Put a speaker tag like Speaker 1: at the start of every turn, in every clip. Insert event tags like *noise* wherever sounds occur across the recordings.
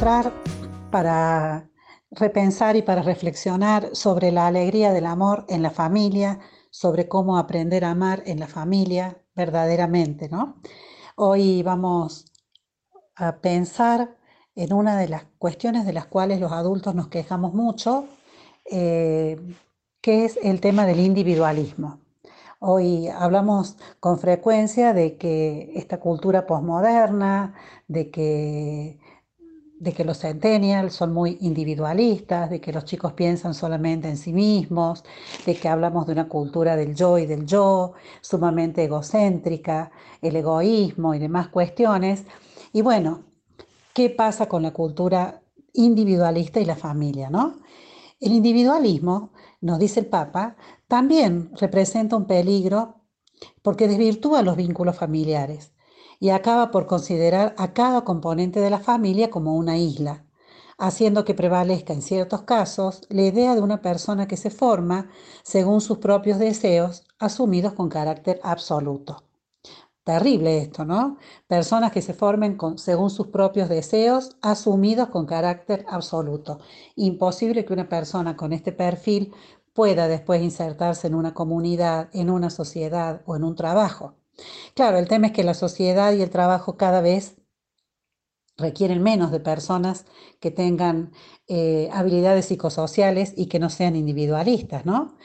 Speaker 1: para repensar y para reflexionar sobre la alegría del amor en la familia, sobre cómo aprender a amar en la familia verdaderamente, ¿no? Hoy vamos a pensar en una de las cuestiones de las cuales los adultos nos quejamos mucho, eh, que es el tema del individualismo. Hoy hablamos con frecuencia de que esta cultura posmoderna, de que, de que los centennials son muy individualistas, de que los chicos piensan solamente en sí mismos, de que hablamos de una cultura del yo y del yo, sumamente egocéntrica, el egoísmo y demás cuestiones. Y bueno, ¿qué pasa con la cultura individualista y la familia, no? El individualismo, nos dice el Papa, también representa un peligro porque desvirtúa los vínculos familiares y acaba por considerar a cada componente de la familia como una isla, haciendo que prevalezca en ciertos casos la idea de una persona que se forma según sus propios deseos, asumidos con carácter absoluto. Terrible esto, ¿no? Personas que se formen según sus propios deseos, asumidos con carácter absoluto. Imposible que una persona con este perfil pueda después insertarse en una comunidad, en una sociedad o en un trabajo. Claro, el tema es que la sociedad y el trabajo cada vez requieren menos de personas que tengan eh, habilidades psicosociales y que no sean individualistas, ¿no?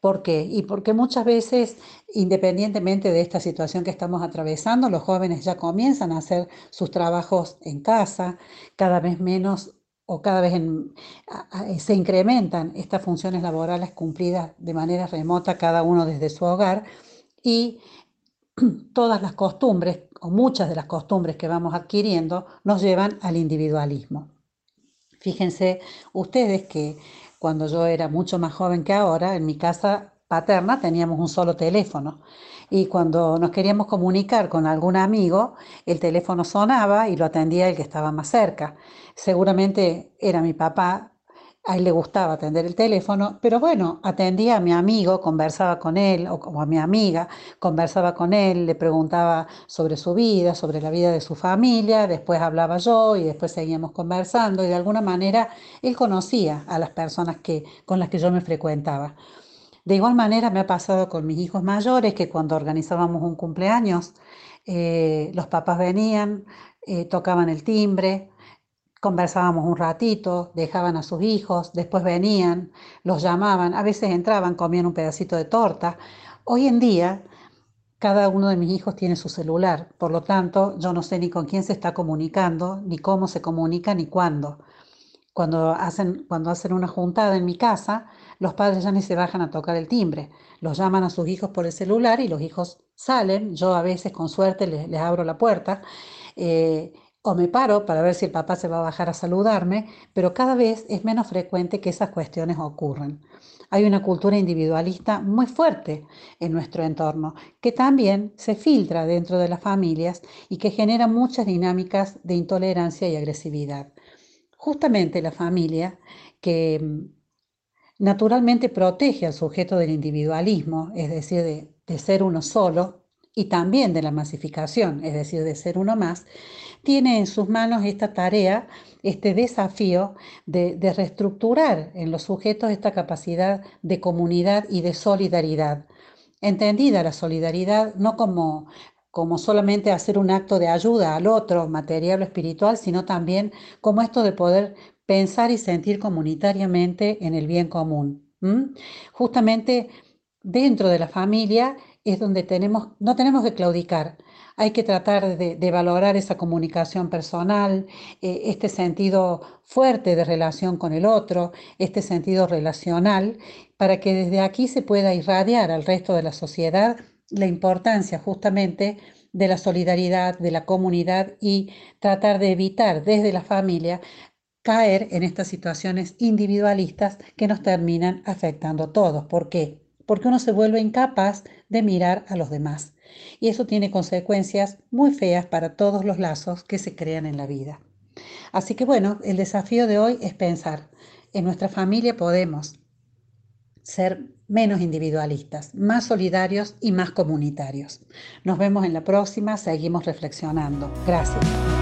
Speaker 1: ¿Por qué? Y porque muchas veces, independientemente de esta situación que estamos atravesando, los jóvenes ya comienzan a hacer sus trabajos en casa, cada vez menos o cada vez se incrementan estas funciones laborales cumplidas de manera remota, cada uno desde su hogar, y *clears throat* todas las costumbres, o muchas de las costumbres que vamos adquiriendo, nos llevan al individualismo. Fíjense ustedes que cuando yo era mucho más joven que ahora, en mi casa paterna teníamos un solo teléfono y cuando nos queríamos comunicar con algún amigo, el teléfono sonaba y lo atendía el que estaba más cerca. Seguramente era mi papá a él le gustaba atender el teléfono, pero bueno, atendía a mi amigo, conversaba con él, o como a mi amiga, conversaba con él, le preguntaba sobre su vida, sobre la vida de su familia, después hablaba yo y después seguíamos conversando y de alguna manera él conocía a las personas que, con las que yo me frecuentaba. De igual manera me ha pasado con mis hijos mayores que cuando organizábamos un cumpleaños, eh, los papás venían, eh, tocaban el timbre, conversábamos un ratito, dejaban a sus hijos, después venían, los llamaban, a veces entraban, comían un pedacito de torta. Hoy en día, cada uno de mis hijos tiene su celular, por lo tanto, yo no sé ni con quién se está comunicando, ni cómo se comunica, ni cuándo. Cuando hacen, cuando hacen una juntada en mi casa, los padres ya ni se bajan a tocar el timbre, los llaman a sus hijos por el celular y los hijos salen, yo a veces con suerte les, abro la puerta. Eh, o me paro para ver si el papá se va a bajar a saludarme, pero cada vez es menos frecuente que esas cuestiones ocurran. Hay una cultura individualista muy fuerte en nuestro entorno, que también se filtra dentro de las familias y que genera muchas dinámicas de intolerancia y agresividad. Justamente la familia, que mm, naturalmente protege al sujeto del individualismo, es decir, de, de ser uno solo, y también de la masificación, es decir, de ser uno más, tiene en sus manos esta tarea, este desafío de, reestructurar en los sujetos esta capacidad de comunidad y de solidaridad. Entendida la solidaridad no como como solamente hacer un acto de ayuda al otro, material o espiritual, sino también como esto de poder pensar y sentir comunitariamente en el bien común. Justamente dentro de la familia es donde tenemos, no tenemos que claudicar, hay que tratar de, valorar esa comunicación personal, eh, este sentido fuerte de relación con el otro, este sentido relacional, para que desde aquí se pueda irradiar al resto de la sociedad la importancia justamente de la solidaridad, de la comunidad y tratar de evitar desde la familia caer en estas situaciones individualistas que nos terminan afectando a todos. ¿Por qué? Porque uno se vuelve incapaz de mirar a los demás y eso tiene consecuencias muy feas para todos los lazos que se crean en la vida. Así que bueno, el desafío de hoy es pensar, en nuestra familia podemos ser menos individualistas, más solidarios y más comunitarios. Nos vemos en la próxima, seguimos reflexionando. Gracias.